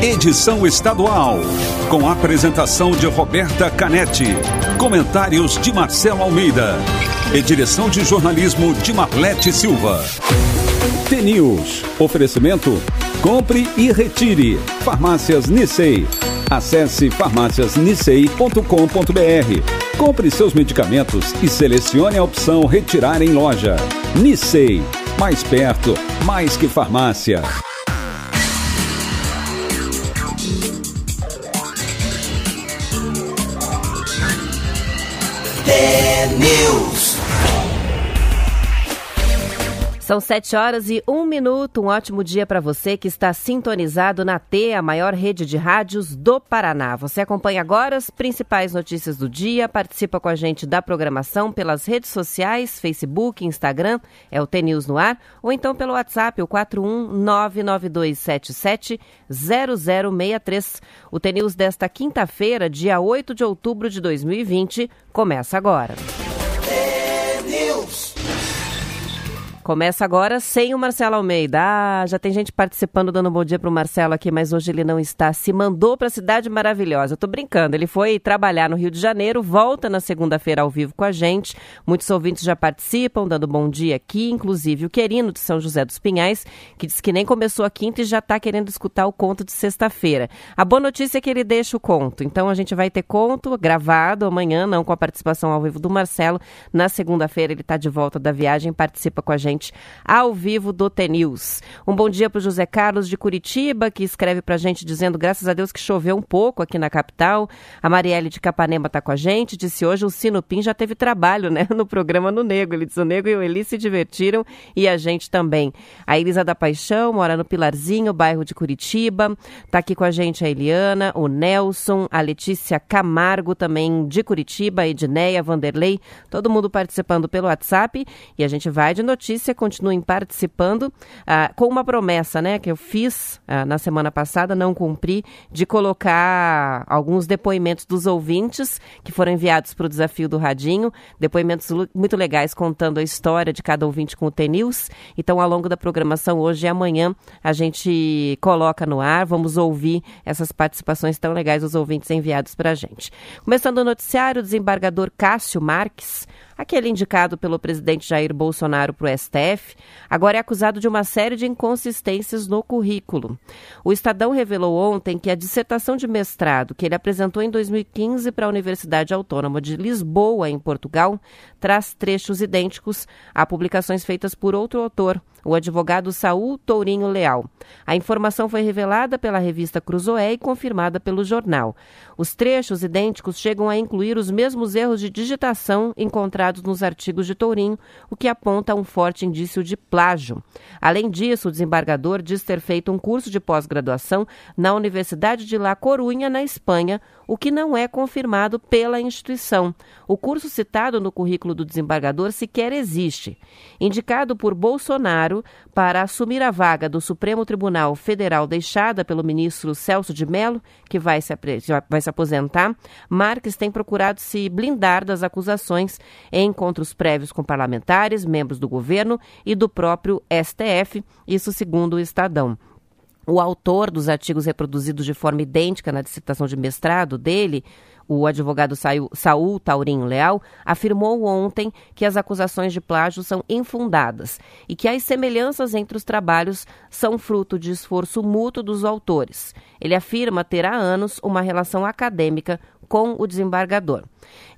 edição estadual, com apresentação de Roberta Canetti, comentários de Marcelo Almeida e direção de jornalismo de Marlete Silva. T-News, oferecimento Compre e retire. Farmácias Nissei. Acesse farmáciasnissei.com.br. Compre seus medicamentos e selecione a opção Retirar em loja. Nissei. Mais perto, mais que farmácia. News. São sete horas e um minuto. Um ótimo dia para você que está sintonizado na T, a maior rede de rádios do Paraná. Você acompanha agora as principais notícias do dia, participa com a gente da programação pelas redes sociais, Facebook, Instagram, é o T News no ar, ou então pelo WhatsApp, o 41992770063. O T News desta quinta-feira, dia 8 de outubro de 2020, começa agora. Começa agora sem o Marcelo Almeida. Ah, já tem gente participando, dando um bom dia para o Marcelo aqui, mas hoje ele não está. Se mandou para a cidade maravilhosa. Eu brincando. Ele foi trabalhar no Rio de Janeiro, volta na segunda-feira ao vivo com a gente. Muitos ouvintes já participam, dando bom dia aqui, inclusive o Querino de São José dos Pinhais, que disse que nem começou a quinta e já está querendo escutar o conto de sexta-feira. A boa notícia é que ele deixa o conto. Então a gente vai ter conto gravado amanhã, não com a participação ao vivo do Marcelo. Na segunda-feira ele está de volta da viagem, participa com a gente gente ao vivo do T-News. Um bom dia para o José Carlos de Curitiba, que escreve para a gente dizendo graças a Deus que choveu um pouco aqui na capital. A Marielle de Capanema está com a gente, disse hoje o Sinopim já teve trabalho né, no programa no Nego. Ele diz o Nego e o Eli se divertiram e a gente também. A Elisa da Paixão mora no Pilarzinho, bairro de Curitiba. Está aqui com a gente a Eliana, o Nelson, a Letícia Camargo também de Curitiba, Edneia, Vanderlei, todo mundo participando pelo WhatsApp e a gente vai de notícia continuem participando ah, com uma promessa, né, que eu fiz ah, na semana passada, não cumpri, de colocar alguns depoimentos dos ouvintes que foram enviados para o desafio do Radinho, depoimentos muito legais contando a história de cada ouvinte com o T-News. Então, ao longo da programação hoje e amanhã, a gente coloca no ar, vamos ouvir essas participações tão legais dos ouvintes enviados para a gente. Começando o noticiário, o desembargador Cássio Marques aquele indicado pelo presidente Jair Bolsonaro para o STF, agora é acusado de uma série de inconsistências no currículo. O Estadão revelou ontem que a dissertação de mestrado que ele apresentou em 2015 para a Universidade Autônoma de Lisboa, em Portugal, traz trechos idênticos a publicações feitas por outro autor, o advogado Saul Tourinho Leal. A informação foi revelada pela revista Cruzoé e confirmada pelo jornal. Os trechos idênticos chegam a incluir os mesmos erros de digitação encontrados nos artigos de Tourinho, o que aponta um forte indício de plágio. Além disso, o desembargador diz ter feito um curso de pós-graduação na Universidade de La Corunha, na Espanha, o que não é confirmado pela instituição. O curso citado no currículo do desembargador sequer existe. Indicado por Bolsonaro para assumir a vaga do Supremo Tribunal Federal deixada pelo ministro Celso de Mello, que vai se, vai se aposentar, Marques tem procurado se blindar das acusações em encontros prévios com parlamentares, membros do governo e do próprio STF, isso segundo o Estadão. O autor dos artigos reproduzidos de forma idêntica na dissertação de mestrado dele, o advogado Saul Taurinho Leal, afirmou ontem que as acusações de plágio são infundadas e que as semelhanças entre os trabalhos são fruto de esforço mútuo dos autores. Ele afirma ter há anos uma relação acadêmica com o desembargador.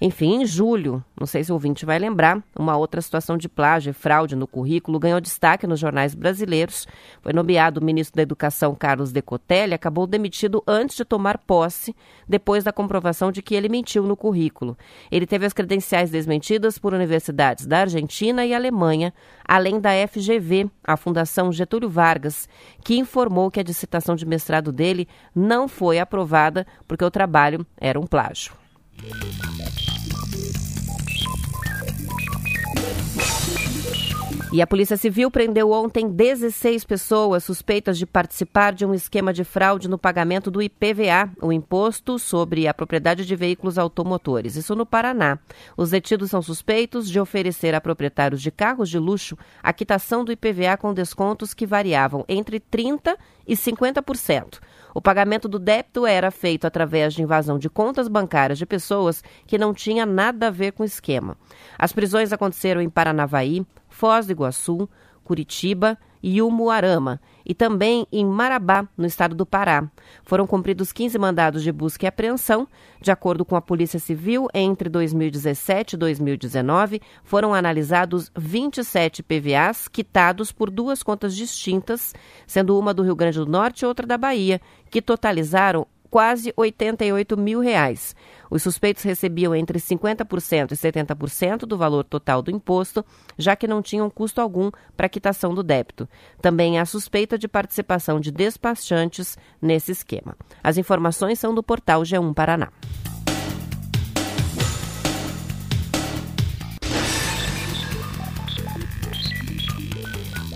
Enfim, em julho, não sei se o ouvinte vai lembrar, uma outra situação de plágio e fraude no currículo ganhou destaque nos jornais brasileiros. Foi nomeado o ministro da Educação Carlos Decotelli, acabou demitido antes de tomar posse, depois da comprovação de que ele mentiu no currículo. Ele teve as credenciais desmentidas por universidades da Argentina e Alemanha, além da FGV, a Fundação Getúlio Vargas, que informou que a dissertação de mestrado dele não foi aprovada porque o trabalho era um plágio. E a Polícia Civil prendeu ontem 16 pessoas suspeitas de participar de um esquema de fraude no pagamento do IPVA, o Imposto sobre a Propriedade de Veículos Automotores. Isso no Paraná. Os detidos são suspeitos de oferecer a proprietários de carros de luxo a quitação do IPVA com descontos que variavam entre 30% e 50%. O pagamento do débito era feito através de invasão de contas bancárias de pessoas que não tinha nada a ver com o esquema. As prisões aconteceram em Paranavaí, Foz do Iguaçu, Curitiba e Umuarama, e também em Marabá, no estado do Pará. Foram cumpridos 15 mandados de busca e apreensão. De acordo com a Polícia Civil, entre 2017 e 2019, foram analisados 27 PVAs quitados por duas contas distintas, sendo uma do Rio Grande do Norte e outra da Bahia, que totalizaram quase 88 mil reais. Os suspeitos recebiam entre 50% e 70% do valor total do imposto, já que não tinham custo algum para quitação do débito. Também há suspeita de participação de despachantes nesse esquema. As informações são do portal G1 Paraná.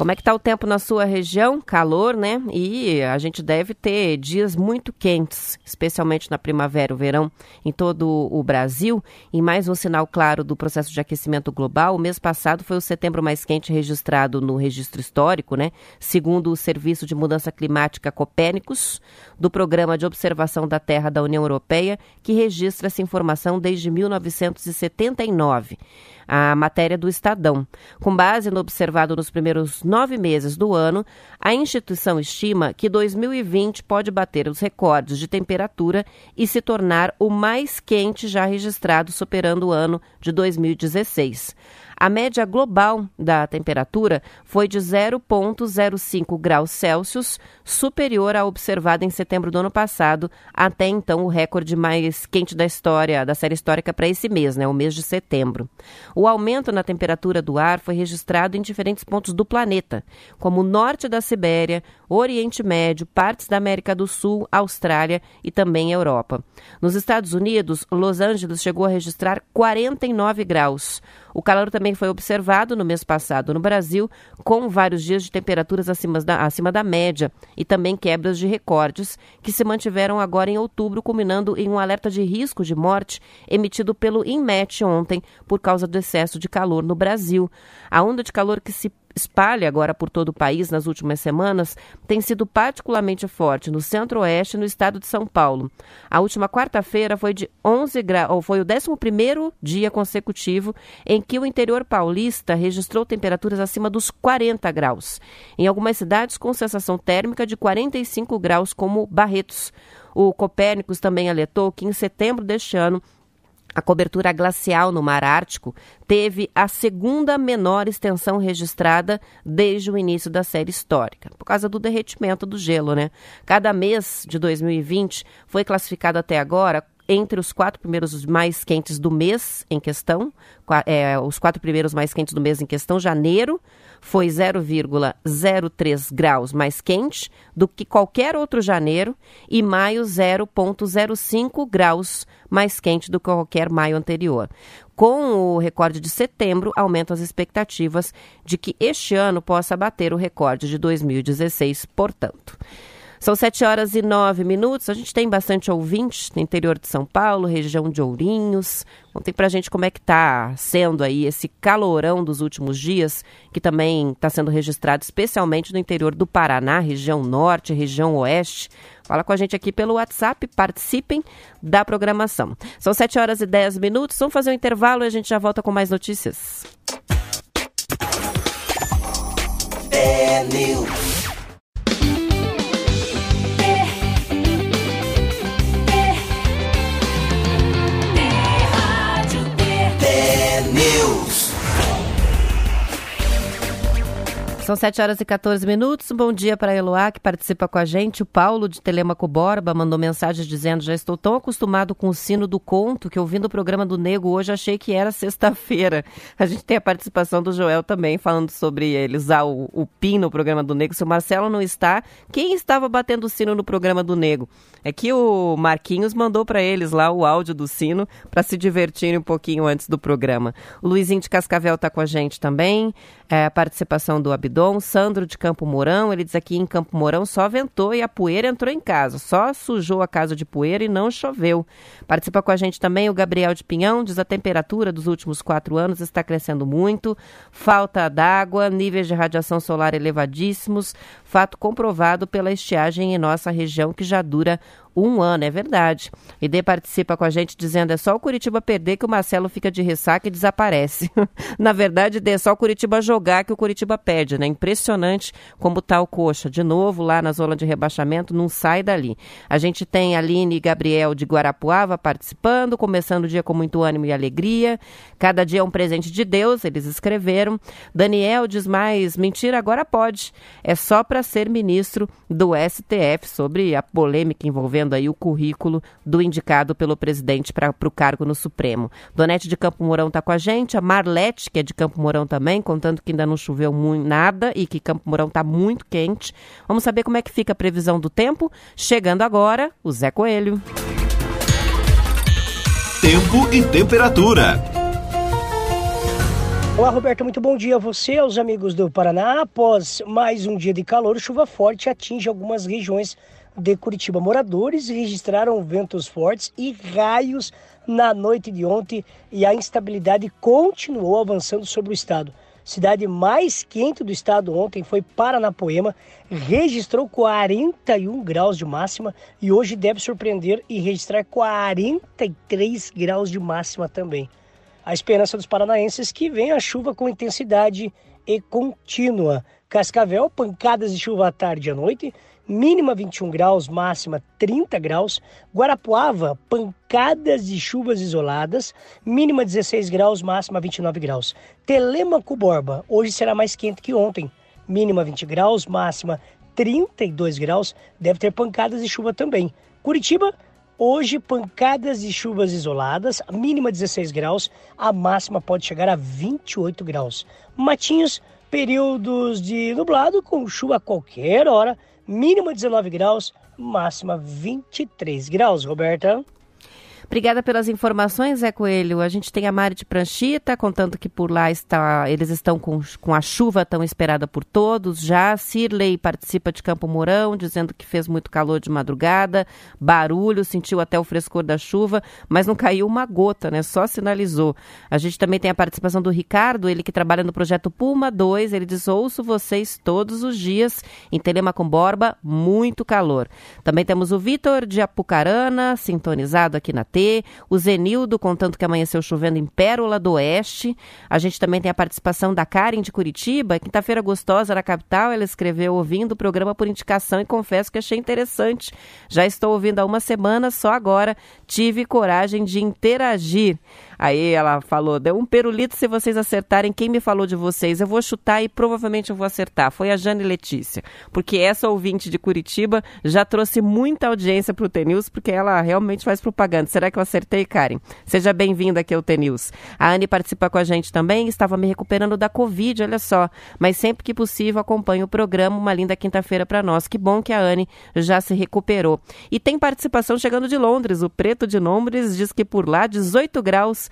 Como é que está o tempo na sua região? Calor, né? E a gente deve ter dias muito quentes, especialmente na primavera o verão em todo o Brasil. E mais um sinal claro do processo de aquecimento global, o mês passado foi o setembro mais quente registrado no registro histórico, né? Segundo o Serviço de Mudança Climática Copérnicos, do Programa de Observação da Terra da União Europeia, que registra essa informação desde 1979 a matéria do Estadão. Com base no observado nos primeiros nove meses do ano, a instituição estima que 2020 pode bater os recordes de temperatura e se tornar o mais quente já registrado, superando o ano de 2016. A média global da temperatura foi de 0,05 graus Celsius, superior à observada em setembro do ano passado, até então o recorde mais quente da história, da série histórica para esse mês, né, o mês de setembro. O aumento na temperatura do ar foi registrado em diferentes pontos do planeta, como o norte da Sibéria, Oriente Médio, partes da América do Sul, Austrália e também Europa. Nos Estados Unidos, Los Angeles chegou a registrar 49 graus. O calor também foi observado no mês passado no Brasil, com vários dias de temperaturas acima da, acima da média e também quebras de recordes, que se mantiveram agora em outubro, culminando em um alerta de risco de morte emitido pelo INMET ontem por causa do excesso de calor no Brasil. A onda de calor que se espalha agora por todo o país nas últimas semanas tem sido particularmente forte no centro-oeste e no estado de São Paulo. A última quarta-feira foi de 11 graus, ou foi o 11º dia consecutivo em que o interior paulista registrou temperaturas acima dos 40 graus. Em algumas cidades com sensação térmica de 45 graus, como Barretos. O Copérnicos também alertou que em setembro deste ano a cobertura glacial no Mar Ártico teve a segunda menor extensão registrada desde o início da série histórica, por causa do derretimento do gelo, né? Cada mês de 2020 foi classificado até agora entre os quatro primeiros mais quentes do mês em questão, é, os quatro primeiros mais quentes do mês em questão, janeiro foi 0,03 graus mais quente do que qualquer outro janeiro e maio 0,05 graus mais quente do que qualquer maio anterior. Com o recorde de setembro, aumentam as expectativas de que este ano possa bater o recorde de 2016, portanto. São 7 horas e 9 minutos. A gente tem bastante ouvintes no interior de São Paulo, região de Ourinhos. Contem pra gente como é que tá sendo aí esse calorão dos últimos dias, que também está sendo registrado especialmente no interior do Paraná, região norte, região oeste. Fala com a gente aqui pelo WhatsApp, participem da programação. São 7 horas e 10 minutos. Vamos fazer um intervalo e a gente já volta com mais notícias. É São 7 horas e 14 minutos. Bom dia para Eloá, que participa com a gente. O Paulo, de Telemaco Borba, mandou mensagem dizendo: Já estou tão acostumado com o sino do conto que, ouvindo o programa do Nego hoje, achei que era sexta-feira. A gente tem a participação do Joel também, falando sobre ele usar o, o PIN no programa do Nego. Se o Marcelo não está, quem estava batendo o sino no programa do Nego? É que o Marquinhos mandou para eles lá o áudio do sino para se divertirem um pouquinho antes do programa. O Luizinho de Cascavel está com a gente também. É, a participação do Abdon, Sandro de Campo Mourão, ele diz aqui em Campo Mourão só ventou e a poeira entrou em casa, só sujou a casa de poeira e não choveu. Participa com a gente também o Gabriel de Pinhão, diz a temperatura dos últimos quatro anos está crescendo muito, falta d'água, níveis de radiação solar elevadíssimos, fato comprovado pela estiagem em nossa região que já dura um ano, é verdade. E D participa com a gente dizendo é só o Curitiba perder que o Marcelo fica de ressaca e desaparece. Na verdade, D, é só o Curitiba jogar que o Curitiba perde, né? Impressionante como tá o Coxa. De novo, lá na zona de rebaixamento, não sai dali. A gente tem Aline e Gabriel de Guarapuava participando, começando o dia com muito ânimo e alegria. Cada dia é um presente de Deus, eles escreveram. Daniel diz mais, mentira, agora pode. É só para ser ministro do STF sobre a polêmica envolvendo aí o currículo do indicado pelo presidente para o cargo no Supremo. Donete de Campo Mourão está com a gente, a Marlete, que é de Campo Mourão também, contando que ainda não choveu muito, nada e que Campo Mourão está muito quente. Vamos saber como é que fica a previsão do tempo? Chegando agora, o Zé Coelho. Tempo e temperatura. Olá, Roberto, muito bom dia a você, aos amigos do Paraná. Após mais um dia de calor, chuva forte atinge algumas regiões de Curitiba. Moradores registraram ventos fortes e raios na noite de ontem e a instabilidade continuou avançando sobre o estado. Cidade mais quente do estado ontem foi Paranapoema, registrou 41 graus de máxima e hoje deve surpreender e registrar 43 graus de máxima também. A esperança dos paranaenses que vem a chuva com intensidade e contínua. Cascavel, pancadas de chuva à tarde e à noite, mínima 21 graus, máxima 30 graus. Guarapuava, pancadas de chuvas isoladas, mínima 16 graus, máxima 29 graus. Telemaco Borba, hoje será mais quente que ontem, mínima 20 graus, máxima 32 graus, deve ter pancadas de chuva também. Curitiba, hoje pancadas de chuvas isoladas, mínima 16 graus, a máxima pode chegar a 28 graus. Matinhos, períodos de nublado com chuva a qualquer hora, mínima 19 graus, máxima 23 graus, Roberta. Obrigada pelas informações, Zé Coelho. A gente tem a Mari de Pranchita contando que por lá está, eles estão com, com a chuva tão esperada por todos. Já Cirley participa de Campo Mourão, dizendo que fez muito calor de madrugada, barulho, sentiu até o frescor da chuva, mas não caiu uma gota, né? Só sinalizou. A gente também tem a participação do Ricardo, ele que trabalha no projeto Puma 2. Ele diz: ouço vocês todos os dias em Telema com Borba, muito calor. Também temos o Vitor de Apucarana, sintonizado aqui na O Zenildo contando que amanheceu chovendo em Pérola do Oeste. A gente também tem a participação da Karen de Curitiba, quinta-feira gostosa na capital. Ela escreveu ouvindo o programa por indicação e confesso que achei interessante. Já estou ouvindo há uma semana, só agora tive coragem de interagir. Aí ela falou: deu um perulito se vocês acertarem quem me falou de vocês. Eu vou chutar e provavelmente eu vou acertar. Foi a Jane Letícia. Porque essa ouvinte de Curitiba já trouxe muita audiência para o TNews, porque ela realmente faz propaganda. Será que eu acertei, Karen? Seja bem-vinda aqui ao TNews. A Anne participa com a gente também. Estava me recuperando da Covid, olha só. Mas sempre que possível acompanho o programa. Uma linda quinta-feira para nós. Que bom que a Anne já se recuperou. E tem participação chegando de Londres. O Preto de Londres diz que por lá 18 graus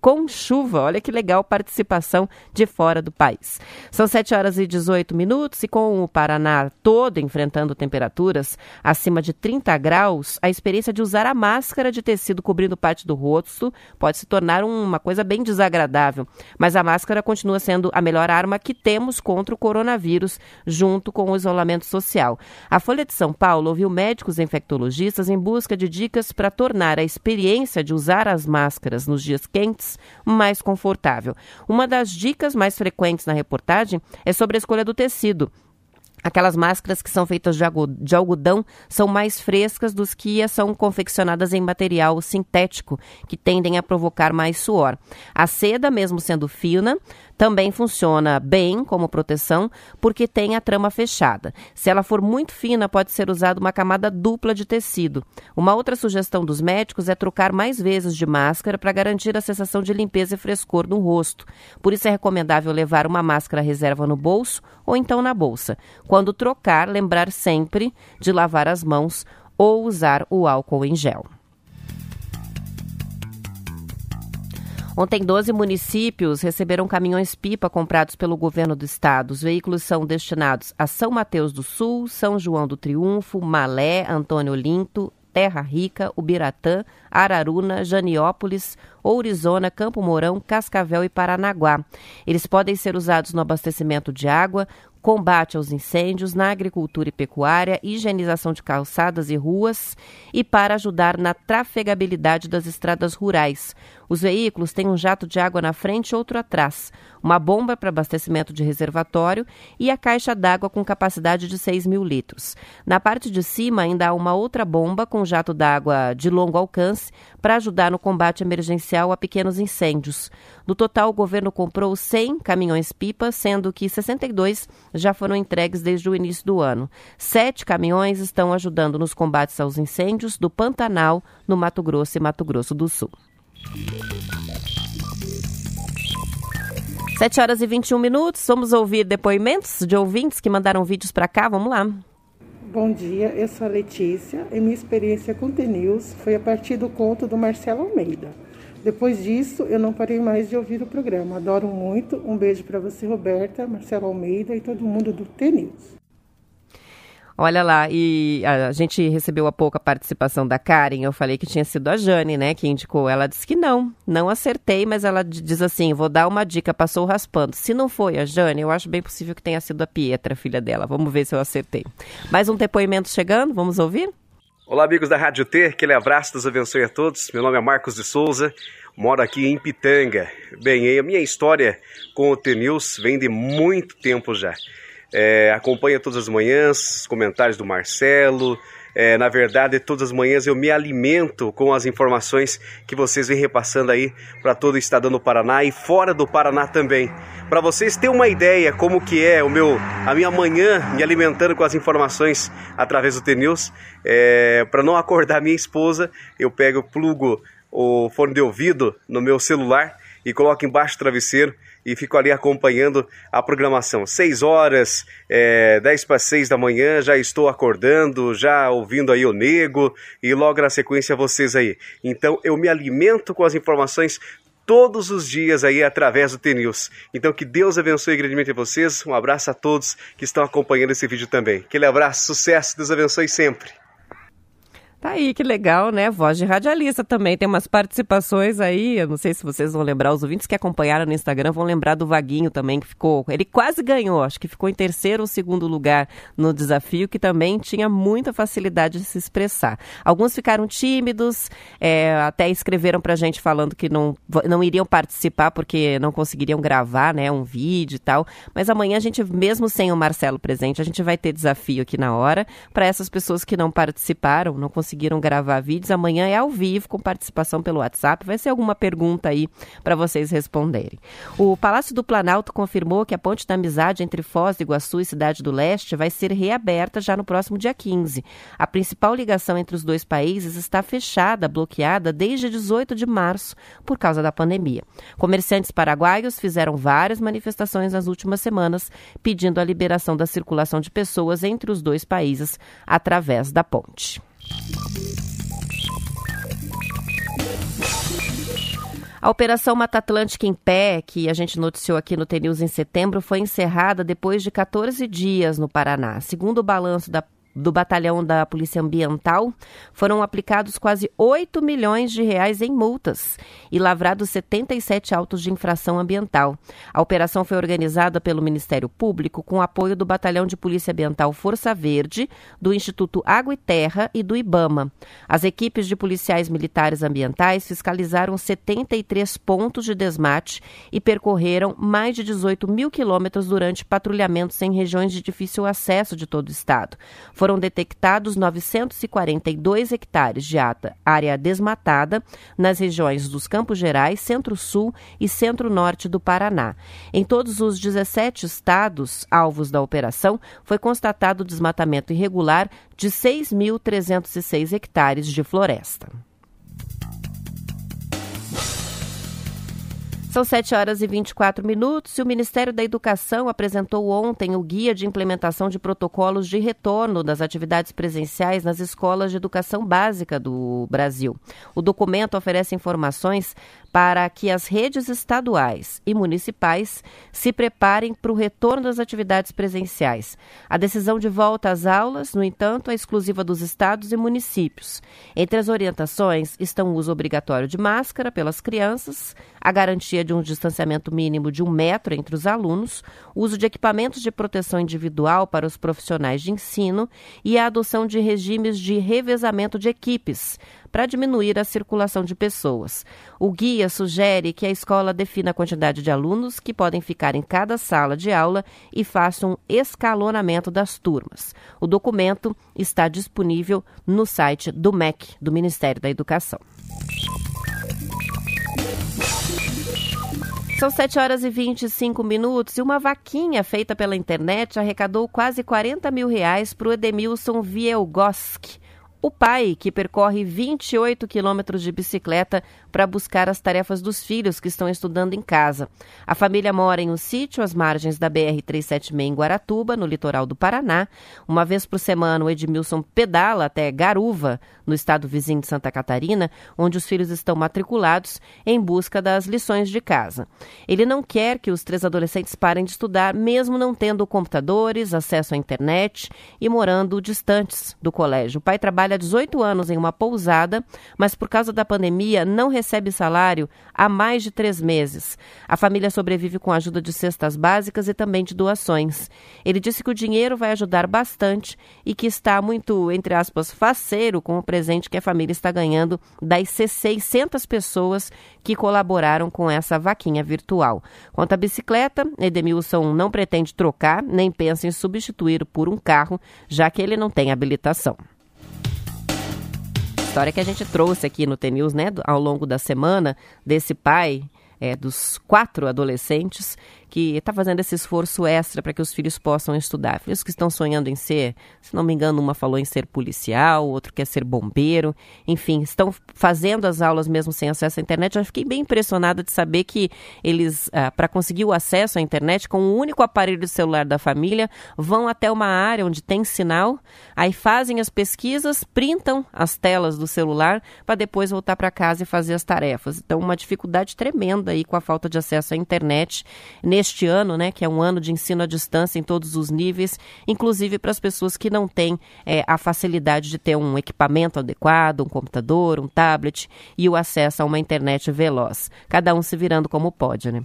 com chuva. Olha que legal participação de fora do país. São 7 horas e 18 minutos e com o Paraná todo enfrentando temperaturas acima de 30 graus, a experiência de usar a máscara de tecido cobrindo parte do rosto pode se tornar uma coisa bem desagradável. Mas a máscara continua sendo a melhor arma que temos contra o coronavírus, junto com o isolamento social. A Folha de São Paulo ouviu médicos infectologistas em busca de dicas para tornar a experiência de usar as máscaras nos dias quentes mais confortável. Uma das dicas mais frequentes na reportagem é sobre a escolha do tecido. Aquelas máscaras que são feitas de algodão são mais frescas dos que são confeccionadas em material sintético, que tendem a provocar mais suor. A seda, mesmo sendo fina, também funciona bem como proteção porque tem a trama fechada. Se ela for muito fina, pode ser usada uma camada dupla de tecido. Uma outra sugestão dos médicos é trocar mais vezes de máscara para garantir a sensação de limpeza e frescor no rosto. Por isso é recomendável levar uma máscara reserva no bolso ou então na bolsa. Quando trocar, lembrar sempre de lavar as mãos ou usar o álcool em gel. Ontem, 12 municípios receberam caminhões-pipa comprados pelo governo do estado. Os veículos são destinados a São Mateus do Sul, São João do Triunfo, Malé, Antônio Olinto, Terra Rica, Ubiratã, Araruna, Janiópolis, Ourizona, Campo Mourão, Cascavel e Paranaguá. Eles podem ser usados no abastecimento de água, combate aos incêndios, na agricultura e pecuária, higienização de calçadas e ruas e para ajudar na trafegabilidade das estradas rurais. Os veículos têm um jato de água na frente e outro atrás, uma bomba para abastecimento de reservatório e a caixa d'água com capacidade de 6 mil litros. Na parte de cima ainda há uma outra bomba com jato d'água de longo alcance para ajudar no combate emergencial a pequenos incêndios. No total, o governo comprou 100 caminhões-pipa, sendo que 62 já foram entregues desde o início do ano. Sete caminhões estão ajudando nos combates aos incêndios do Pantanal, no Mato Grosso e Mato Grosso do Sul. 7 horas e 21 minutos. Vamos ouvir depoimentos de ouvintes que mandaram vídeos para cá. Vamos lá. Bom dia, eu sou a Letícia e minha experiência com T-News foi a partir do conto do Marcelo Almeida. Depois disso, eu não parei mais de ouvir o programa. Adoro muito. Um beijo para você, Roberta, Marcelo Almeida e todo mundo do T-News. Olha lá, e a gente recebeu há pouco a participação da Karen. Eu falei que tinha sido a Jane, né, que indicou. Ela disse que não, não acertei, mas ela diz assim: vou dar uma dica, passou raspando. Se não foi a Jane, eu acho bem possível que tenha sido a Pietra, filha dela. Vamos ver se eu acertei. Mais um depoimento chegando, vamos ouvir? Olá, amigos da Rádio T, aquele abraço, Deus abençoe a todos. Meu nome é Marcos de Souza, moro aqui em Pitanga. Bem, a minha história com o T-News vem de muito tempo já. É, acompanha todas as manhãs os comentários do Marcelo. É, na verdade, todas as manhãs eu me alimento com as informações que vocês vêm repassando aí para todo o estado do Paraná e fora do Paraná também. Para vocês terem uma ideia como que é o meu, a minha manhã me alimentando com as informações através do T-News, é, para não acordar minha esposa, eu pego, plugo o fone de ouvido no meu celular e coloco embaixo do travesseiro e fico ali acompanhando a programação. 6 horas, é, 10 para 6 da manhã, já estou acordando, já ouvindo aí o Nego e logo na sequência vocês aí. Então eu me alimento com as informações todos os dias aí através do TNews. Então que Deus abençoe grandemente vocês. Um abraço a todos que estão acompanhando esse vídeo também. Aquele abraço, sucesso, Deus abençoe sempre. Tá aí, que legal, né? Voz de radialista também. Tem umas participações aí. Eu não sei se vocês vão lembrar, os ouvintes que acompanharam no Instagram vão lembrar do Vaguinho também, que ficou. Ele quase ganhou, acho que ficou em terceiro ou segundo lugar no desafio, que também tinha muita facilidade de se expressar. Alguns ficaram tímidos, é, até escreveram pra gente falando que não, não iriam participar porque não conseguiriam gravar, né? Um vídeo e tal. Mas amanhã a gente, mesmo sem o Marcelo presente, a gente vai ter desafio aqui na hora para essas pessoas que não participaram, não conseguiram conseguiram gravar vídeos. Amanhã é ao vivo, com participação pelo WhatsApp. Vai ser alguma pergunta aí para vocês responderem. O Palácio do Planalto confirmou que a ponte da amizade entre Foz do Iguaçu e Cidade do Leste vai ser reaberta já no próximo dia 15. A principal ligação entre os dois países está fechada, bloqueada desde 18 de março por causa da pandemia. Comerciantes paraguaios fizeram várias manifestações nas últimas semanas pedindo a liberação da circulação de pessoas entre os dois países através da ponte. A Operação Mata Atlântica em Pé, que a gente noticiou aqui no TNews em setembro, foi encerrada depois de 14 dias no Paraná. Segundo o balanço da do batalhão da Polícia Ambiental, foram aplicados quase 8 milhões de reais em multas e lavrados 77 autos de infração ambiental. A operação foi organizada pelo Ministério Público com apoio do Batalhão de Polícia Ambiental Força Verde, do Instituto Água e Terra e do IBAMA. As equipes de policiais militares ambientais fiscalizaram 73 pontos de desmate e percorreram mais de 18 mil quilômetros durante patrulhamentos em regiões de difícil acesso de todo o estado. Foram detectados 942 hectares de área desmatada nas regiões dos Campos Gerais, Centro-Sul e Centro-Norte do Paraná. Em todos os 17 estados alvos da operação, foi constatado desmatamento irregular de 6.306 hectares de floresta. São 7 horas e 24 minutos e o Ministério da Educação apresentou ontem o Guia de Implementação de Protocolos de Retorno das Atividades Presenciais nas Escolas de Educação Básica do Brasil. O documento oferece informações para que as redes estaduais e municipais se preparem para o retorno das atividades presenciais. A decisão de volta às aulas, no entanto, é exclusiva dos estados e municípios. Entre as orientações estão o uso obrigatório de máscara pelas crianças, a garantia de um distanciamento mínimo de um metro entre os alunos, uso de equipamentos de proteção individual para os profissionais de ensino e a adoção de regimes de revezamento de equipes para diminuir a circulação de pessoas. O guia sugere que a escola defina a quantidade de alunos que podem ficar em cada sala de aula e faça um escalonamento das turmas. O documento está disponível no site do MEC, do Ministério da Educação. São 7 horas e 25 minutos e uma vaquinha feita pela internet arrecadou quase 40 mil reais para o Edemilson Vielgoski o pai, que percorre 28 quilômetros de bicicleta para buscar as tarefas dos filhos que estão estudando em casa. A família mora em um sítio às margens da BR-376 em Guaratuba, no litoral do Paraná. Uma vez por semana, o Edmilson pedala até Garuva, no estado vizinho de Santa Catarina, onde os filhos estão matriculados em busca das lições de casa. Ele não quer que os três adolescentes parem de estudar, mesmo não tendo computadores, acesso à internet e morando distantes do colégio. O pai trabalha trabalha há 18 anos em uma pousada, mas por causa da pandemia não recebe salário há mais de três meses. A família sobrevive com a ajuda de cestas básicas e também de doações. Ele disse que o dinheiro vai ajudar bastante e que está muito, entre aspas, faceiro com o presente que a família está ganhando das 600 pessoas que colaboraram com essa vaquinha virtual. Quanto à bicicleta, Edemilson não pretende trocar nem pensa em substituir por um carro, já que ele não tem habilitação história que a gente trouxe aqui no TNews, né, ao longo da semana, desse pai é, dos quatro adolescentes que está fazendo esse esforço extra para que os filhos possam estudar. Filhos que estão sonhando em ser, se não me engano, uma falou em ser policial, outro quer ser bombeiro, enfim, estão fazendo as aulas mesmo sem acesso à internet. Eu fiquei bem impressionada de saber que eles, ah, para conseguir o acesso à internet com o único aparelho de celular da família, vão até uma área onde tem sinal, aí fazem as pesquisas, printam as telas do celular para depois voltar para casa e fazer as tarefas. Então, uma dificuldade tremenda aí com a falta de acesso à internet neste ano, né, que é um ano de ensino à distância em todos os níveis, inclusive para as pessoas que não têm é, a facilidade de ter um equipamento adequado, um computador, um tablet e o acesso a uma internet veloz. Cada um se virando como pode, né?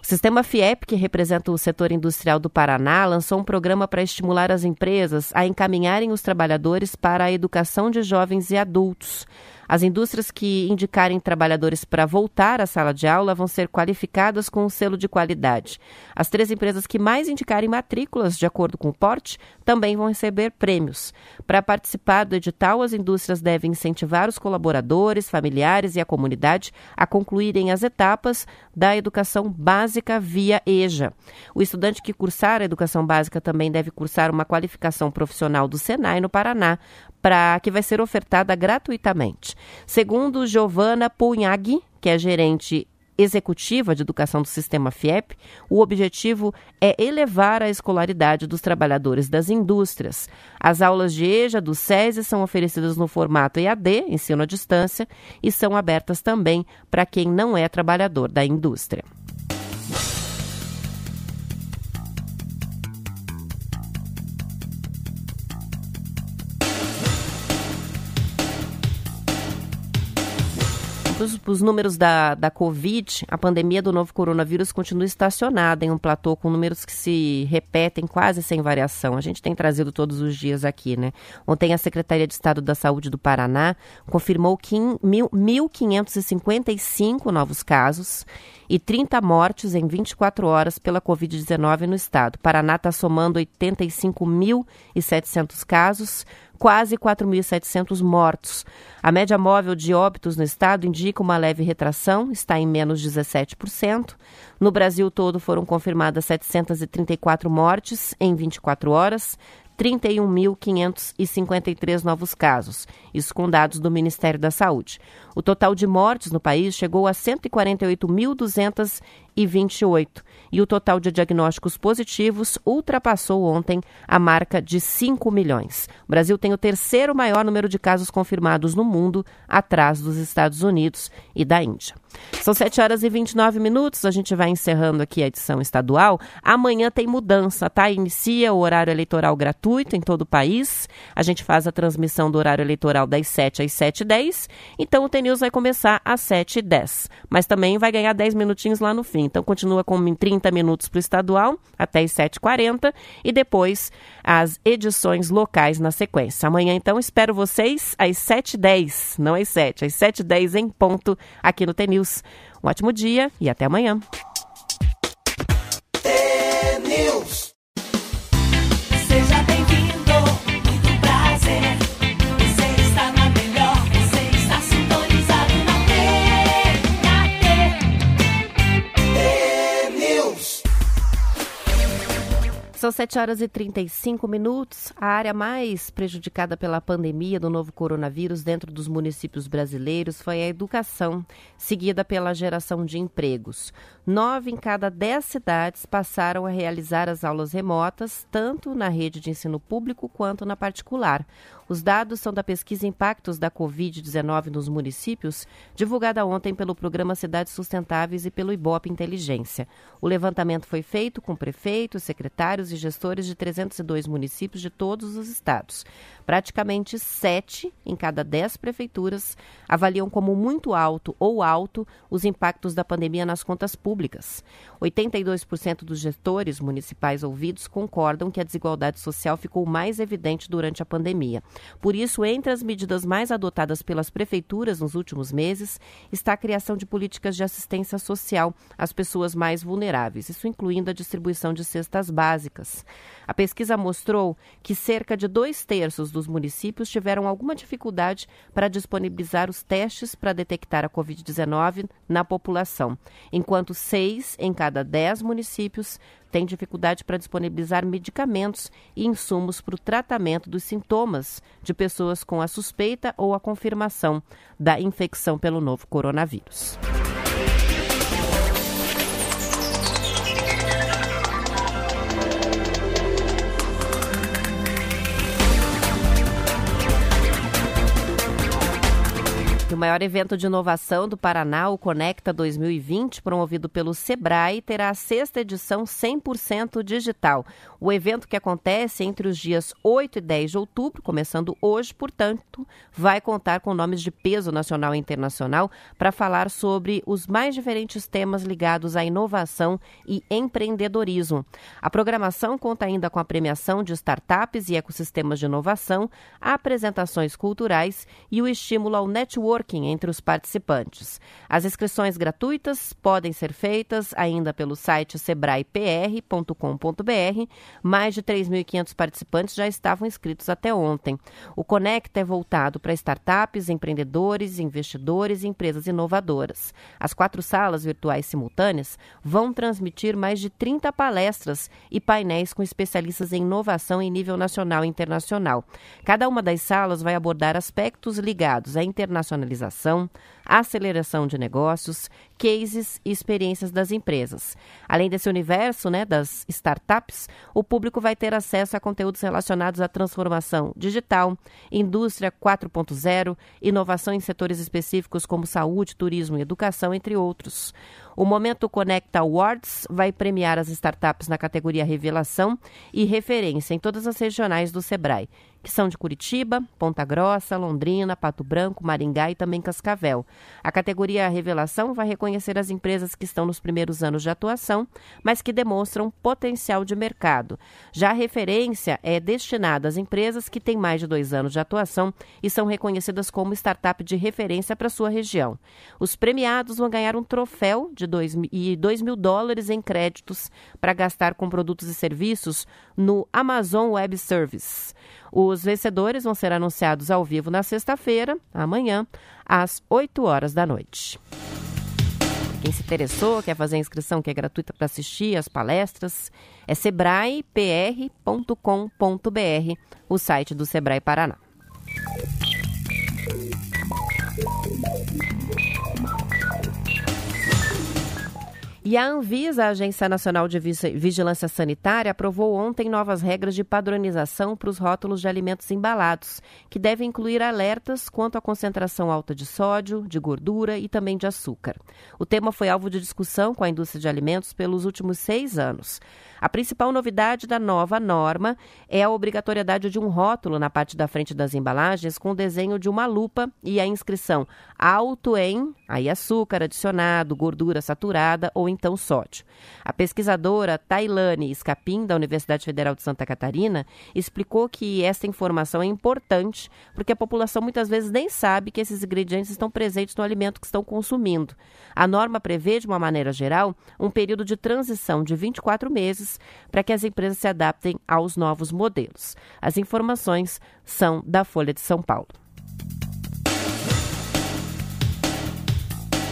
O sistema FIEP, que representa o setor industrial do Paraná, lançou um programa para estimular as empresas a encaminharem os trabalhadores para a educação de jovens e adultos. As indústrias que indicarem trabalhadores para voltar à sala de aula vão ser qualificadas com um selo de qualidade. As três empresas que mais indicarem matrículas de acordo com o porte também vão receber prêmios. Para participar do edital, as indústrias devem incentivar os colaboradores, familiares e a comunidade a concluírem as etapas da educação básica via EJA. O estudante que cursar a educação básica também deve cursar uma qualificação profissional do Senai no Paraná para que vai ser ofertada gratuitamente. Segundo Giovana Punhag, que é gerente executiva de educação do sistema FIEP, o objetivo é elevar a escolaridade dos trabalhadores das indústrias. As aulas de EJA do SESI são oferecidas no formato EAD, ensino à distância, e são abertas também para quem não é trabalhador da indústria. Para os números da, da Covid, a pandemia do novo coronavírus continua estacionada em um platô com números que se repetem quase sem variação. A gente tem trazido todos os dias aqui, né? Ontem a Secretaria de Estado da Saúde do Paraná confirmou que 1.555 novos casos e 30 mortes em 24 horas pela Covid-19 no estado. Paraná está somando 85.700 casos, quase 4.700 mortos. A média móvel de óbitos no estado indica uma leve retração, está em menos 17%. No Brasil todo foram confirmadas 734 mortes em 24 horas, 31.553 novos casos, isso com dados do Ministério da Saúde. O total de mortes no país chegou a 148.228 e o total de diagnósticos positivos ultrapassou ontem a marca de 5 milhões. O Brasil tem o terceiro maior número de casos confirmados no mundo, atrás dos Estados Unidos e da Índia. São 7 horas e 29 minutos, a gente vai encerrando aqui a edição estadual. Amanhã tem mudança, tá? Inicia o horário eleitoral gratuito em todo o país. A gente faz a transmissão do horário eleitoral das 7 às 7h10. Então o TNews vai começar às 7h10. Mas também vai ganhar 10 minutinhos lá no fim. Então continua com 30 minutos para o estadual, até as 7h40. E depois as edições locais na sequência. Amanhã, então, espero vocês às 7h10, não às 7, às 7h10 em ponto aqui no TNews. Um ótimo dia e até amanhã. São 7 horas e 35 minutos. A área mais prejudicada pela pandemia do novo coronavírus dentro dos municípios brasileiros foi a educação, seguida pela geração de empregos. Nove em cada dez cidades passaram a realizar as aulas remotas, tanto na rede de ensino público quanto na particular. Os dados são da pesquisa Impactos da Covid-19 nos municípios, divulgada ontem pelo Programa Cidades Sustentáveis e pelo Ibope Inteligência. O levantamento foi feito com prefeitos, secretários e gestores de 302 municípios de todos os estados. Praticamente sete em cada dez prefeituras avaliam como muito alto ou alto os impactos da pandemia nas contas públicas. 82% dos gestores municipais ouvidos concordam que a desigualdade social ficou mais evidente durante a pandemia. Por isso, entre as medidas mais adotadas pelas prefeituras nos últimos meses está a criação de políticas de assistência social às pessoas mais vulneráveis, isso incluindo a distribuição de cestas básicas. A pesquisa mostrou que cerca de dois terços dos municípios tiveram alguma dificuldade para disponibilizar os testes para detectar a Covid-19 na população, enquanto seis em cada dez municípios têm dificuldade para disponibilizar medicamentos e insumos para o tratamento dos sintomas de pessoas com a suspeita ou a confirmação da infecção pelo novo coronavírus. Maior evento de inovação do Paraná, o Conecta 2020, promovido pelo Sebrae, terá a sexta edição 100% digital. O evento que acontece entre os dias 8 e 10 de outubro, começando hoje, portanto, vai contar com nomes de peso nacional e internacional para falar sobre os mais diferentes temas ligados à inovação e empreendedorismo. A programação conta ainda com a premiação de startups e ecossistemas de inovação, apresentações culturais e o estímulo ao network entre os participantes. As inscrições gratuitas podem ser feitas ainda pelo site sebraepr.com.br. Mais de 3.500 participantes já estavam inscritos até ontem. O Conecta é voltado para startups, empreendedores, investidores e empresas inovadoras. As quatro salas virtuais simultâneas vão transmitir mais de 30 palestras e painéis com especialistas em inovação em nível nacional e internacional. Cada uma das salas vai abordar aspectos ligados à internacionalização internacionalização, aceleração de negócios, cases e experiências das empresas. Além desse universo né, das startups, o público vai ter acesso a conteúdos relacionados à transformação digital, indústria 4.0, inovação em setores específicos como saúde, turismo e educação, entre outros. O Momento Conecta Awards vai premiar as startups na categoria Revelação e Referência em todas as regionais do Sebrae que são de Curitiba, Ponta Grossa, Londrina, Pato Branco, Maringá e também Cascavel. A categoria Revelação vai reconhecer as empresas que estão nos primeiros anos de atuação, mas que demonstram potencial de mercado. Já a referência é destinada às empresas que têm mais de dois anos de atuação e são reconhecidas como startup de referência para sua região. Os premiados vão ganhar um troféu de dois, e 2 mil dólares em créditos para gastar com produtos e serviços no Amazon Web Service. Os vencedores vão ser anunciados ao vivo na sexta-feira, amanhã, às 8 horas da noite. Quem se interessou, quer fazer a inscrição que é gratuita para assistir as palestras, é sebraepr.com.br, o site do Sebrae Paraná. E a Anvisa, a Agência Nacional de Vigilância Sanitária, aprovou ontem novas regras de padronização para os rótulos de alimentos embalados, que devem incluir alertas quanto à concentração alta de sódio, de gordura e também de açúcar. O tema foi alvo de discussão com a indústria de alimentos pelos últimos seis anos. A principal novidade da nova norma é a obrigatoriedade de um rótulo na parte da frente das embalagens com o desenho de uma lupa e a inscrição alto em aí açúcar adicionado, gordura saturada ou então sódio. A pesquisadora Tailane Escapim, da Universidade Federal de Santa Catarina, explicou que essa informação é importante porque a população muitas vezes nem sabe que esses ingredientes estão presentes no alimento que estão consumindo. A norma prevê, de uma maneira geral, um período de transição de 24 meses para que as empresas se adaptem aos novos modelos. As informações são da Folha de São Paulo.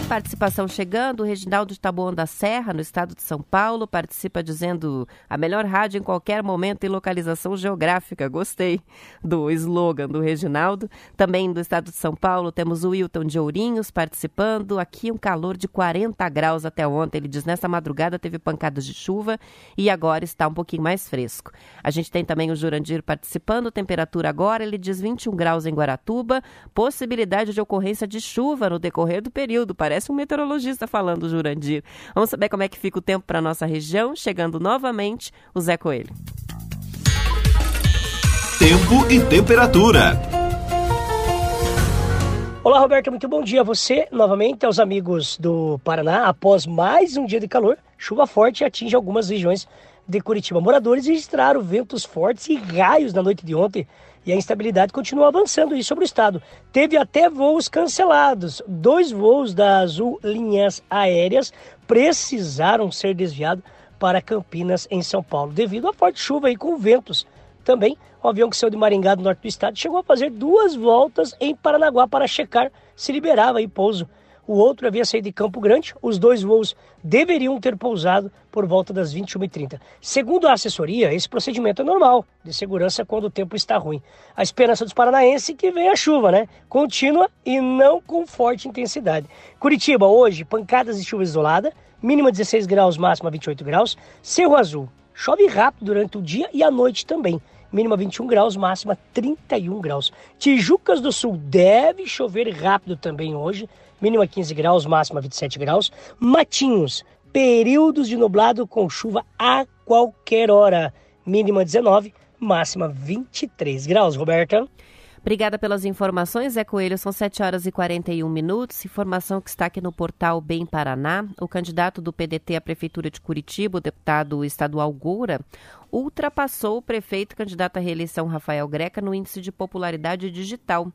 Participação chegando, o Reginaldo de Taboão da Serra, no estado de São Paulo, participa dizendo a melhor rádio em qualquer momento e localização geográfica. Gostei do slogan do Reginaldo. Também do estado de São Paulo temos o Wilton de Ourinhos participando. Aqui um calor de 40 graus até ontem. Ele diz nessa madrugada teve pancadas de chuva e agora está um pouquinho mais fresco. A gente tem também o Jurandir participando. Temperatura agora, ele diz 21 graus em Guaratuba. Possibilidade de ocorrência de chuva no decorrer do período. Parece Parece um meteorologista falando, Jurandir. Vamos saber como é que fica o tempo para nossa região. Chegando novamente, o Zé Coelho. Tempo e temperatura. Olá, Roberto, muito bom dia a você, novamente aos amigos do Paraná. Após mais um dia de calor, chuva forte atinge algumas regiões de Curitiba. Moradores registraram ventos fortes e raios na noite de ontem e a instabilidade continua avançando aí sobre o estado. Teve até voos cancelados. Dois voos da Azul Linhas Aéreas precisaram ser desviados para Campinas, em São Paulo, devido à forte chuva e com ventos. Também, o avião que saiu de Maringá, do norte do estado, chegou a fazer duas voltas em Paranaguá para checar se liberava aí pouso o outro havia saído de Campo Grande. Os dois voos deveriam ter pousado por volta das 21h30. Segundo a assessoria, esse procedimento é normal, de segurança quando o tempo está ruim. A esperança dos paranaenses é que venha a chuva, né? Contínua e não com forte intensidade. Curitiba, hoje, pancadas de chuva isolada, mínima 16 graus, máxima 28 graus. Cerro Azul, chove rápido durante o dia e a noite também mínima 21 graus, máxima 31 graus. Tijucas do Sul deve chover rápido também hoje, mínima 15 graus, máxima 27 graus. Matinhos, períodos de nublado com chuva a qualquer hora, mínima 19, máxima 23 graus. Roberta? Obrigada pelas informações, Zé Coelho. São 7 horas e 41 minutos. Informação que está aqui no portal Bem Paraná. O candidato do PDT à Prefeitura de Curitiba, o deputado estadual Goura, ultrapassou o prefeito candidato à reeleição Rafael Greca no índice de popularidade digital.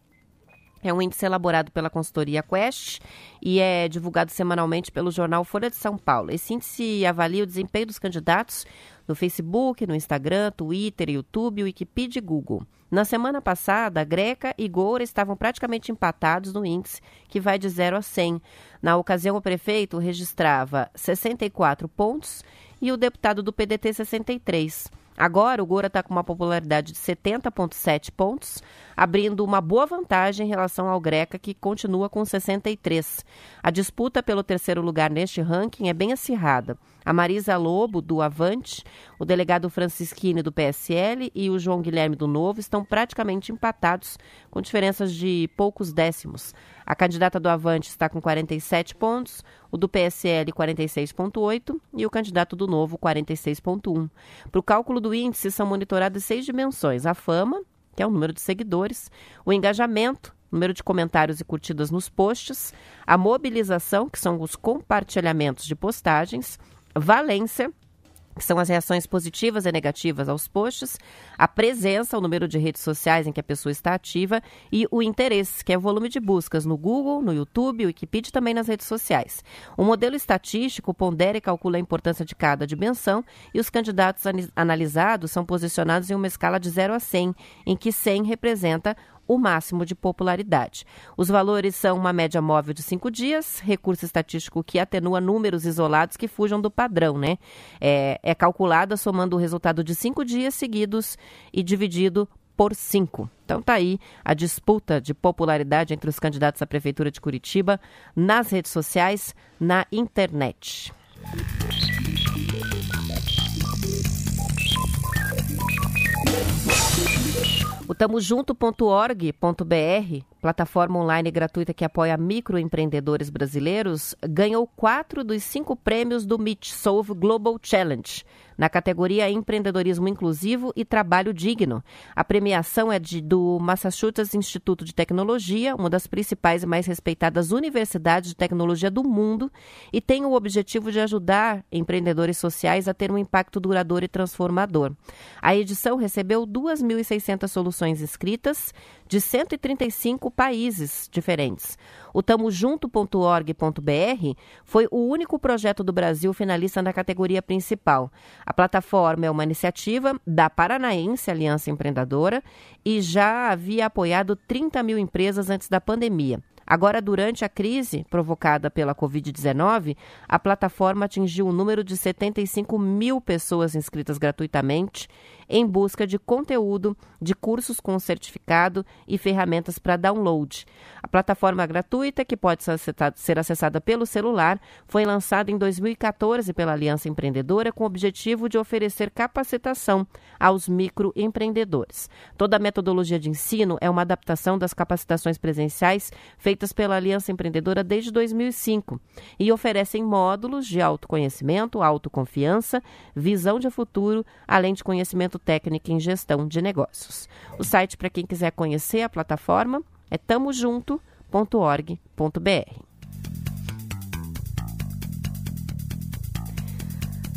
É um índice elaborado pela consultoria Quest e é divulgado semanalmente pelo jornal Folha de São Paulo. Esse índice avalia o desempenho dos candidatos no Facebook, no Instagram, Twitter, YouTube, Wikipedia e Google. Na semana passada, Greca e Goura estavam praticamente empatados no índice, que vai de 0 a 100. Na ocasião, o prefeito registrava 64 pontos e o deputado do PDT 63. Agora, o Gora está com uma popularidade de 70,7 pontos, abrindo uma boa vantagem em relação ao Greca, que continua com 63. A disputa pelo terceiro lugar neste ranking é bem acirrada. A Marisa Lobo, do Avante, o delegado Francisquini, do PSL, e o João Guilherme, do Novo, estão praticamente empatados, com diferenças de poucos décimos. A candidata do Avante está com 47 pontos, o do PSL 46,8 e o candidato do Novo 46,1. Para o cálculo do índice são monitoradas seis dimensões: a fama, que é o número de seguidores, o engajamento, número de comentários e curtidas nos posts, a mobilização, que são os compartilhamentos de postagens, valência, que são as reações positivas e negativas aos posts, a presença, o número de redes sociais em que a pessoa está ativa e o interesse, que é o volume de buscas no Google, no YouTube, Wikipedia e também nas redes sociais. O modelo estatístico pondera e calcula a importância de cada dimensão e os candidatos analisados são posicionados em uma escala de 0 a 100, em que 100 representa o máximo de popularidade. Os valores são uma média móvel de cinco dias, recurso estatístico que atenua números isolados que fujam do padrão, né? É, é calculada somando o resultado de cinco dias seguidos e dividido por cinco. Então tá aí a disputa de popularidade entre os candidatos à prefeitura de Curitiba nas redes sociais, na internet. O tamojunto.org.br, plataforma online gratuita que apoia microempreendedores brasileiros, ganhou quatro dos cinco prêmios do Meet Solve Global Challenge na categoria Empreendedorismo Inclusivo e Trabalho Digno. A premiação é de, do Massachusetts Instituto de Tecnologia, uma das principais e mais respeitadas universidades de tecnologia do mundo, e tem o objetivo de ajudar empreendedores sociais a ter um impacto duradouro e transformador. A edição recebeu 2.600 soluções inscritas de 135 países diferentes. O tamojunto.org.br foi o único projeto do Brasil finalista na categoria principal. A plataforma é uma iniciativa da Paranaense Aliança Empreendedora e já havia apoiado 30 mil empresas antes da pandemia. Agora, durante a crise provocada pela Covid-19, a plataforma atingiu o número de 75 mil pessoas inscritas gratuitamente em busca de conteúdo, de cursos com certificado e ferramentas para download. A plataforma gratuita, que pode ser acessada pelo celular, foi lançada em 2014 pela Aliança Empreendedora com o objetivo de oferecer capacitação aos microempreendedores. Toda a metodologia de ensino é uma adaptação das capacitações presenciais feitas pela Aliança Empreendedora desde 2005 e oferecem módulos de autoconhecimento, autoconfiança, visão de futuro, além de conhecimento técnica em gestão de negócios. O site para quem quiser conhecer a plataforma é tamojunto.org.br.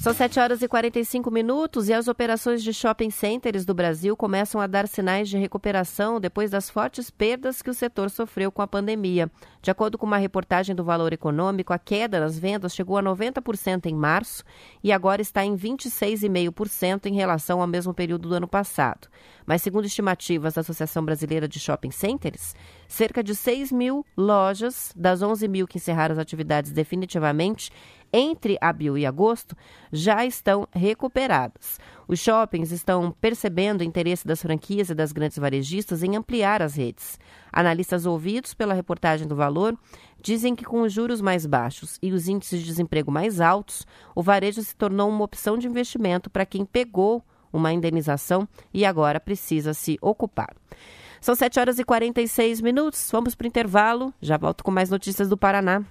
São 7 horas e 45 minutos e as operações de shopping centers do Brasil começam a dar sinais de recuperação depois das fortes perdas que o setor sofreu com a pandemia. De acordo com uma reportagem do Valor Econômico, a queda nas vendas chegou a 90% em março e agora está em 26,5% em relação ao mesmo período do ano passado. Mas, segundo estimativas da Associação Brasileira de Shopping Centers, cerca de 6 mil lojas das 11 mil que encerraram as atividades definitivamente entre abril e agosto já estão recuperadas. Os shoppings estão percebendo o interesse das franquias e das grandes varejistas em ampliar as redes. Analistas ouvidos pela reportagem do Valor dizem que com os juros mais baixos e os índices de desemprego mais altos, o varejo se tornou uma opção de investimento para quem pegou uma indenização e agora precisa se ocupar. São 7 horas e 46 minutos. Vamos para o intervalo. Já volto com mais notícias do Paraná.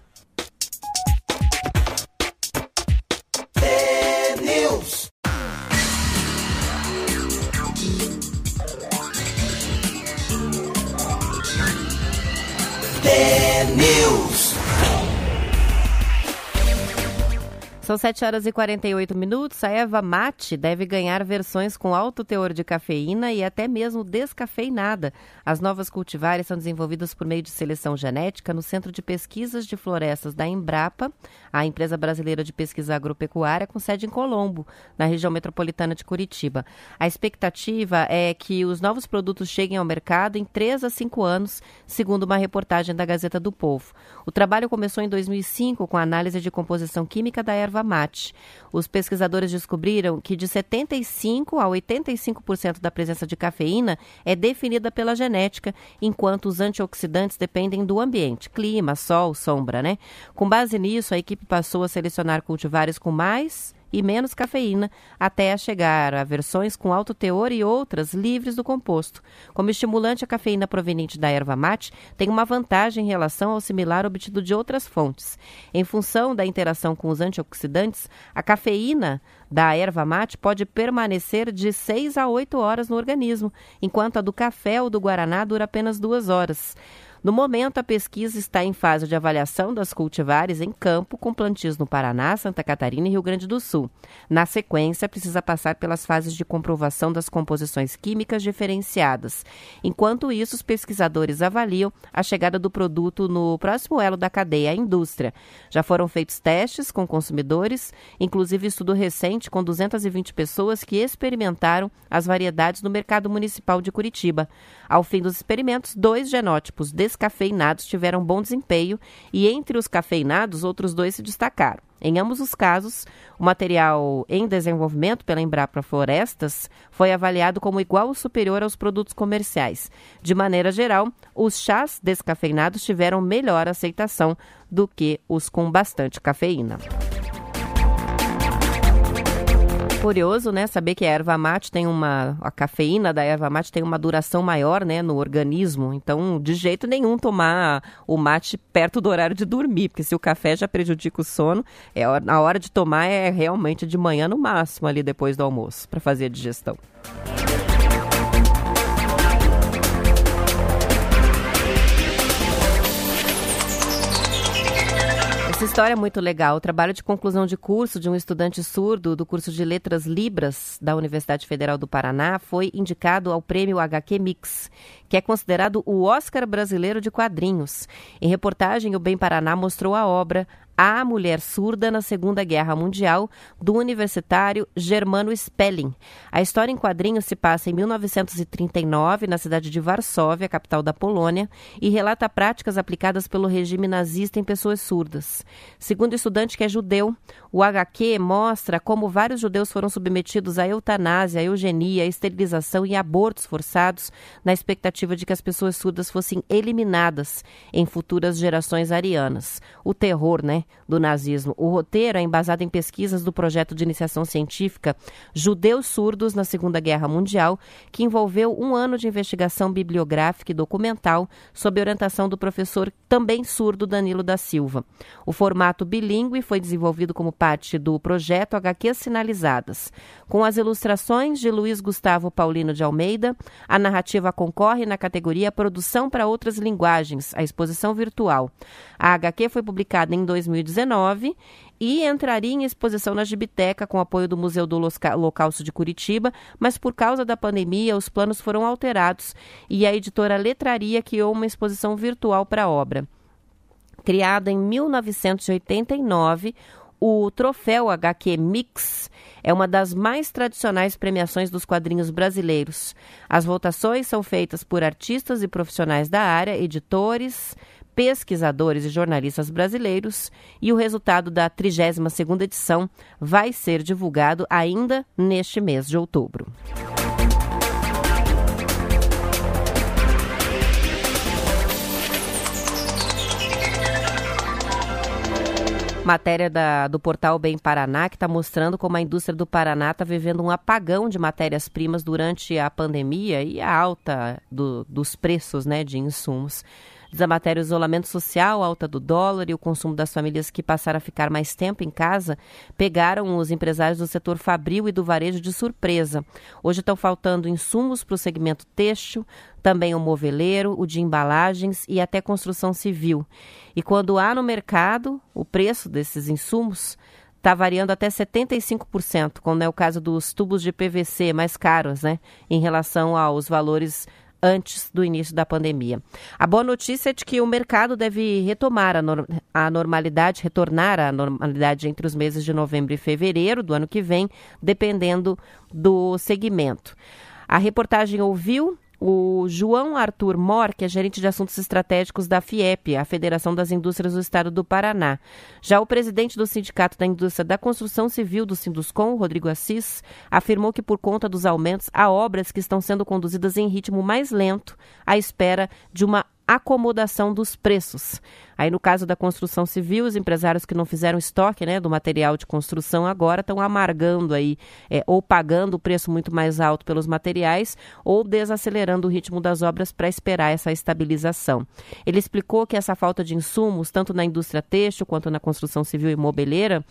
São 7 horas e 48 minutos. A Eva Mate deve ganhar versões com alto teor de cafeína e até mesmo descafeinada. As novas cultivares são desenvolvidas por meio de seleção genética no Centro de Pesquisas de Florestas da Embrapa, a empresa brasileira de pesquisa agropecuária, com sede em Colombo, na região metropolitana de Curitiba. A expectativa é que os novos produtos cheguem ao mercado em 3 a 5 anos, segundo uma reportagem da Gazeta do Povo. O trabalho começou em 2005 com a análise de composição química da erva erva mate. Os pesquisadores descobriram que de 75% a 85% da presença de cafeína é definida pela genética, enquanto os antioxidantes dependem do ambiente, clima, sol, sombra, né? Com base nisso, a equipe passou a selecionar cultivares com mais e menos cafeína, até chegar a versões com alto teor e outras livres do composto. Como estimulante, a cafeína proveniente da erva mate tem uma vantagem em relação ao similar obtido de outras fontes. Em função da interação com os antioxidantes, a cafeína da erva mate pode permanecer de 6 a 8 horas no organismo, enquanto a do café ou do guaraná dura apenas duas horas. No momento, a pesquisa está em fase de avaliação das cultivares em campo com plantios no Paraná, Santa Catarina e Rio Grande do Sul. Na sequência, precisa passar pelas fases de comprovação das composições químicas diferenciadas. Enquanto isso, os pesquisadores avaliam a chegada do produto no próximo elo da cadeia, a indústria. Já foram feitos testes com consumidores, inclusive estudo recente com 220 pessoas que experimentaram as variedades no mercado municipal de Curitiba. Ao fim dos experimentos, dois genótipos descafeinados tiveram bom desempenho e entre os cafeinados, outros dois se destacaram. Em ambos os casos, o material em desenvolvimento pela Embrapa Florestas foi avaliado como igual ou superior aos produtos comerciais. De maneira geral, os chás descafeinados tiveram melhor aceitação do que os com bastante cafeína curioso, né, saber que a erva mate tem uma a cafeína da erva mate tem uma duração maior, né, no organismo. Então, de jeito nenhum tomar o mate perto do horário de dormir, porque se o café já prejudica o sono, é a hora de tomar é realmente de manhã no máximo ali depois do almoço para fazer a digestão. Essa história é muito legal. O trabalho de conclusão de curso de um estudante surdo do curso de Letras Libras da Universidade Federal do Paraná foi indicado ao prêmio HQ Mix, que é considerado o Oscar brasileiro de quadrinhos. Em reportagem, o Bem Paraná mostrou a obra a Mulher Surda na Segunda Guerra Mundial, do universitário Germano Spelling. A história em quadrinhos se passa em 1939, na cidade de Varsóvia, capital da Polônia, e relata práticas aplicadas pelo regime nazista em pessoas surdas. Segundo o estudante que é judeu, o HQ mostra como vários judeus foram submetidos à eutanásia, à eugenia, à esterilização e abortos forçados, na expectativa de que as pessoas surdas fossem eliminadas em futuras gerações arianas. O terror, né? Do nazismo. O roteiro é embasado em pesquisas do projeto de iniciação científica Judeus Surdos na Segunda Guerra Mundial, que envolveu um ano de investigação bibliográfica e documental sob orientação do professor também surdo Danilo da Silva. O formato bilíngue foi desenvolvido como parte do projeto HQ Sinalizadas. Com as ilustrações de Luiz Gustavo Paulino de Almeida, a narrativa concorre na categoria Produção para Outras Linguagens, a exposição virtual. A HQ foi publicada em 2000 2019 e entraria em exposição na Gibiteca com apoio do Museu do Holocausto de Curitiba, mas por causa da pandemia os planos foram alterados e a editora Letraria criou uma exposição virtual para a obra. Criada em 1989, o troféu HQ Mix é uma das mais tradicionais premiações dos quadrinhos brasileiros. As votações são feitas por artistas e profissionais da área, editores, pesquisadores e jornalistas brasileiros e o resultado da 32ª edição vai ser divulgado ainda neste mês de outubro. Matéria da, do portal Bem Paraná, que está mostrando como a indústria do Paraná está vivendo um apagão de matérias-primas durante a pandemia e a alta do, dos preços né, de insumos. Diz a matéria: o isolamento social, alta do dólar e o consumo das famílias que passaram a ficar mais tempo em casa pegaram os empresários do setor fabril e do varejo de surpresa. Hoje estão faltando insumos para o segmento têxtil, também o moveleiro, o de embalagens e até construção civil. E quando há no mercado o preço desses insumos, está variando até 75%, como é o caso dos tubos de PVC mais caros, né, em relação aos valores antes do início da pandemia. A boa notícia é de que o mercado deve retomar a, a normalidade, retornar à normalidade entre os meses de novembro e fevereiro do ano que vem, dependendo do segmento. A reportagem ouviu o João Arthur Mor, que é gerente de assuntos estratégicos da FIEP, a Federação das Indústrias do Estado do Paraná. Já o presidente do Sindicato da Indústria da Construção Civil do Sinduscom, Rodrigo Assis, afirmou que por conta dos aumentos há obras que estão sendo conduzidas em ritmo mais lento, à espera de uma acomodação dos preços. Aí no caso da construção civil, os empresários que não fizeram estoque né, do material de construção agora estão amargando aí, é, ou pagando o preço muito mais alto pelos materiais, ou desacelerando o ritmo das obras para esperar essa estabilização. Ele explicou que essa falta de insumos, tanto na indústria têxtil quanto na construção civil e mobileira,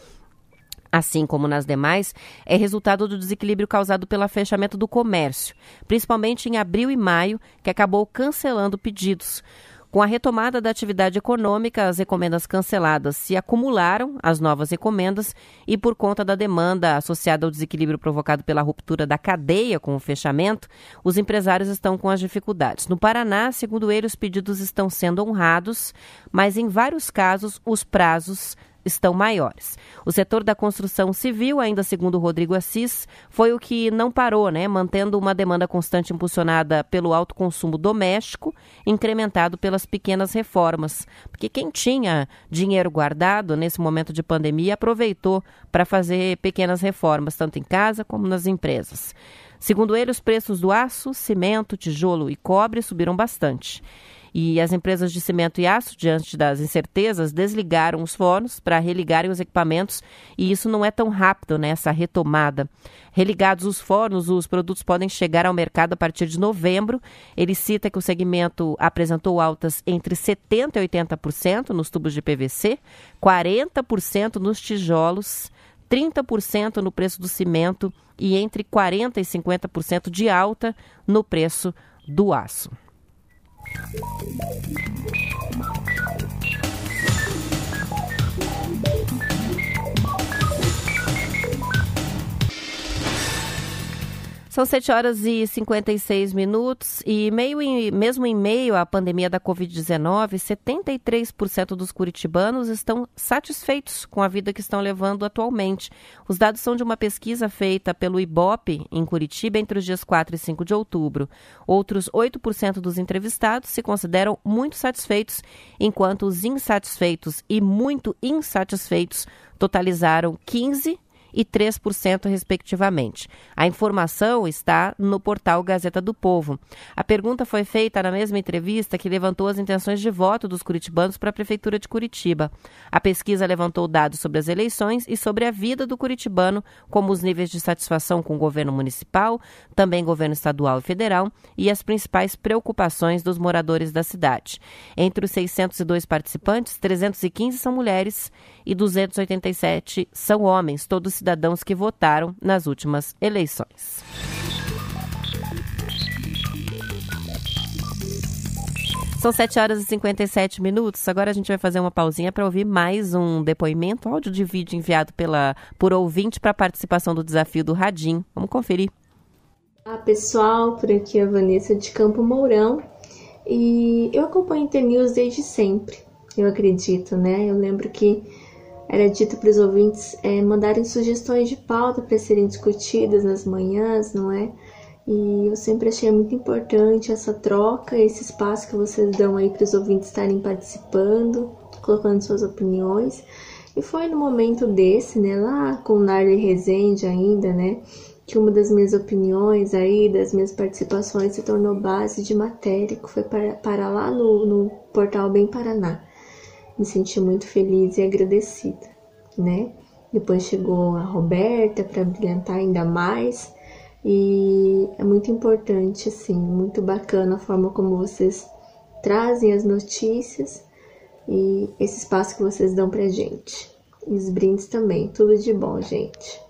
assim como nas demais, é resultado do desequilíbrio causado pelo fechamento do comércio, principalmente em abril e maio, que acabou cancelando pedidos. Com a retomada da atividade econômica, as encomendas canceladas se acumularam às novas encomendas e, por conta da demanda associada ao desequilíbrio provocado pela ruptura da cadeia com o fechamento, os empresários estão com as dificuldades. No Paraná, segundo ele, os pedidos estão sendo honrados, mas em vários casos os prazos estão maiores. O setor da construção civil, ainda segundo Rodrigo Assis, foi o que não parou, né, mantendo uma demanda constante impulsionada pelo alto consumo doméstico, incrementado pelas pequenas reformas. Porque quem tinha dinheiro guardado nesse momento de pandemia aproveitou para fazer pequenas reformas, tanto em casa como nas empresas. Segundo ele, os preços do aço, cimento, tijolo e cobre subiram bastante. E as empresas de cimento e aço, diante das incertezas, desligaram os fornos para religarem os equipamentos e isso não é tão rápido né, retomada. Religados os fornos, os produtos podem chegar ao mercado a partir de novembro. Ele cita que o segmento apresentou altas entre 70% e 80% nos tubos de PVC, 40% nos tijolos, 30% no preço do cimento e entre 40% e 50% de alta no preço do aço. Thank you. São 7 horas e 56 minutos e meio em, mesmo em meio à pandemia da Covid-19, 73% dos curitibanos estão satisfeitos com a vida que estão levando atualmente. Os dados são de uma pesquisa feita pelo IBOP em Curitiba entre os dias 4 e 5 de outubro. Outros 8% dos entrevistados se consideram muito satisfeitos, enquanto os insatisfeitos e muito insatisfeitos totalizaram 15 e 3%, respectivamente. A informação está no portal Gazeta do Povo. A pergunta foi feita na mesma entrevista que levantou as intenções de voto dos curitibanos para a Prefeitura de Curitiba. A pesquisa levantou dados sobre as eleições e sobre a vida do curitibano, como os níveis de satisfação com o governo municipal, também governo estadual e federal, e as principais preocupações dos moradores da cidade. Entre os 602 participantes, 315 são mulheres e 287 são homens, todos cidadãos que votaram nas últimas eleições. São 7 horas e 57 minutos. Agora a gente vai fazer uma pausinha para ouvir mais um depoimento, áudio de vídeo enviado pela, por ouvinte para participação do desafio do Radim. Vamos conferir. Olá pessoal, por aqui é a Vanessa de Campo Mourão e eu acompanho o News desde sempre, eu acredito, né? Eu lembro que era dito para os ouvintes é, mandarem sugestões de pauta para serem discutidas nas manhãs, não é? E eu sempre achei muito importante essa troca, esse espaço que vocês dão aí para os ouvintes estarem participando, colocando suas opiniões. E foi no momento desse, né, lá com o Narley Rezende ainda, né, que uma das minhas opiniões aí, das minhas participações se tornou base de matéria, que foi para, para lá no, no portal Bem Paraná me senti muito feliz e agradecida, né? Depois chegou a Roberta para brilhantar ainda mais e é muito importante, assim, muito bacana a forma como vocês trazem as notícias e esse espaço que vocês dão pra gente. E os brindes também, tudo de bom, gente.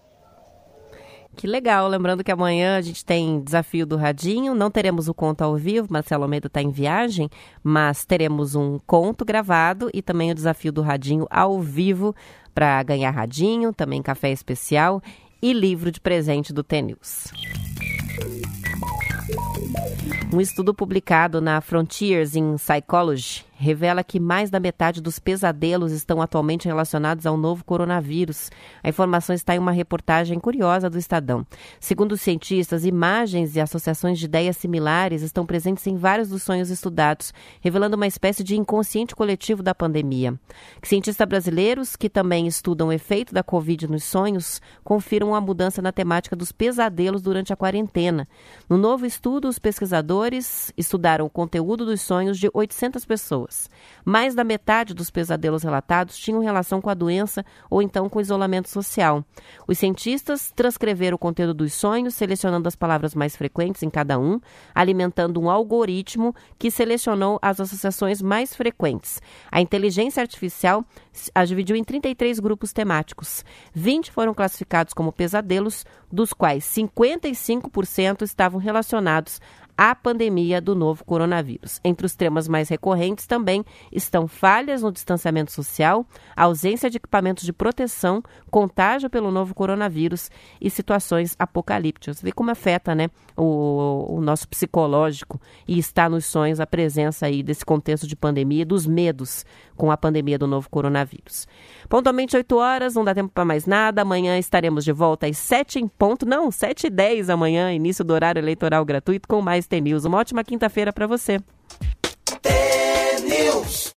Que legal. Lembrando que amanhã a gente tem desafio do Radinho. Não teremos o conto ao vivo, Marcelo Almeida está em viagem, mas teremos um conto gravado e também o desafio do Radinho ao vivo para ganhar Radinho, também café especial e livro de presente do TNews. Um estudo publicado na Frontiers in Psychology revela que mais da metade dos pesadelos estão atualmente relacionados ao novo coronavírus. A informação está em uma reportagem curiosa do Estadão. Segundo os cientistas, imagens e associações de ideias similares estão presentes em vários dos sonhos estudados, revelando uma espécie de inconsciente coletivo da pandemia. Cientistas brasileiros, que também estudam o efeito da Covid nos sonhos, confiram a mudança na temática dos pesadelos durante a quarentena. No novo estudo, os pesquisadores estudaram o conteúdo dos sonhos de 800 pessoas. Mais da metade dos pesadelos relatados tinham relação com a doença ou então com o isolamento social. Os cientistas transcreveram o conteúdo dos sonhos, selecionando as palavras mais frequentes em cada um, alimentando um algoritmo que selecionou as associações mais frequentes. A inteligência artificial a dividiu em 33 grupos temáticos. 20 foram classificados como pesadelos, dos quais 55% estavam relacionados à pandemia do novo coronavírus. Entre os temas mais recorrentes também estão falhas no distanciamento social, ausência de equipamentos de proteção, contágio pelo novo coronavírus e situações apocalípticas. Vê como afeta né, o, o nosso psicológico e está nos sonhos a presença aí desse contexto de pandemia, dos medos com a pandemia do novo coronavírus. Pontualmente 8 horas, não dá tempo para mais nada. Amanhã estaremos de volta às 7 em ponto, não, 7 e 10 amanhã, início do horário eleitoral gratuito com mais T-News. Uma ótima quinta-feira para você.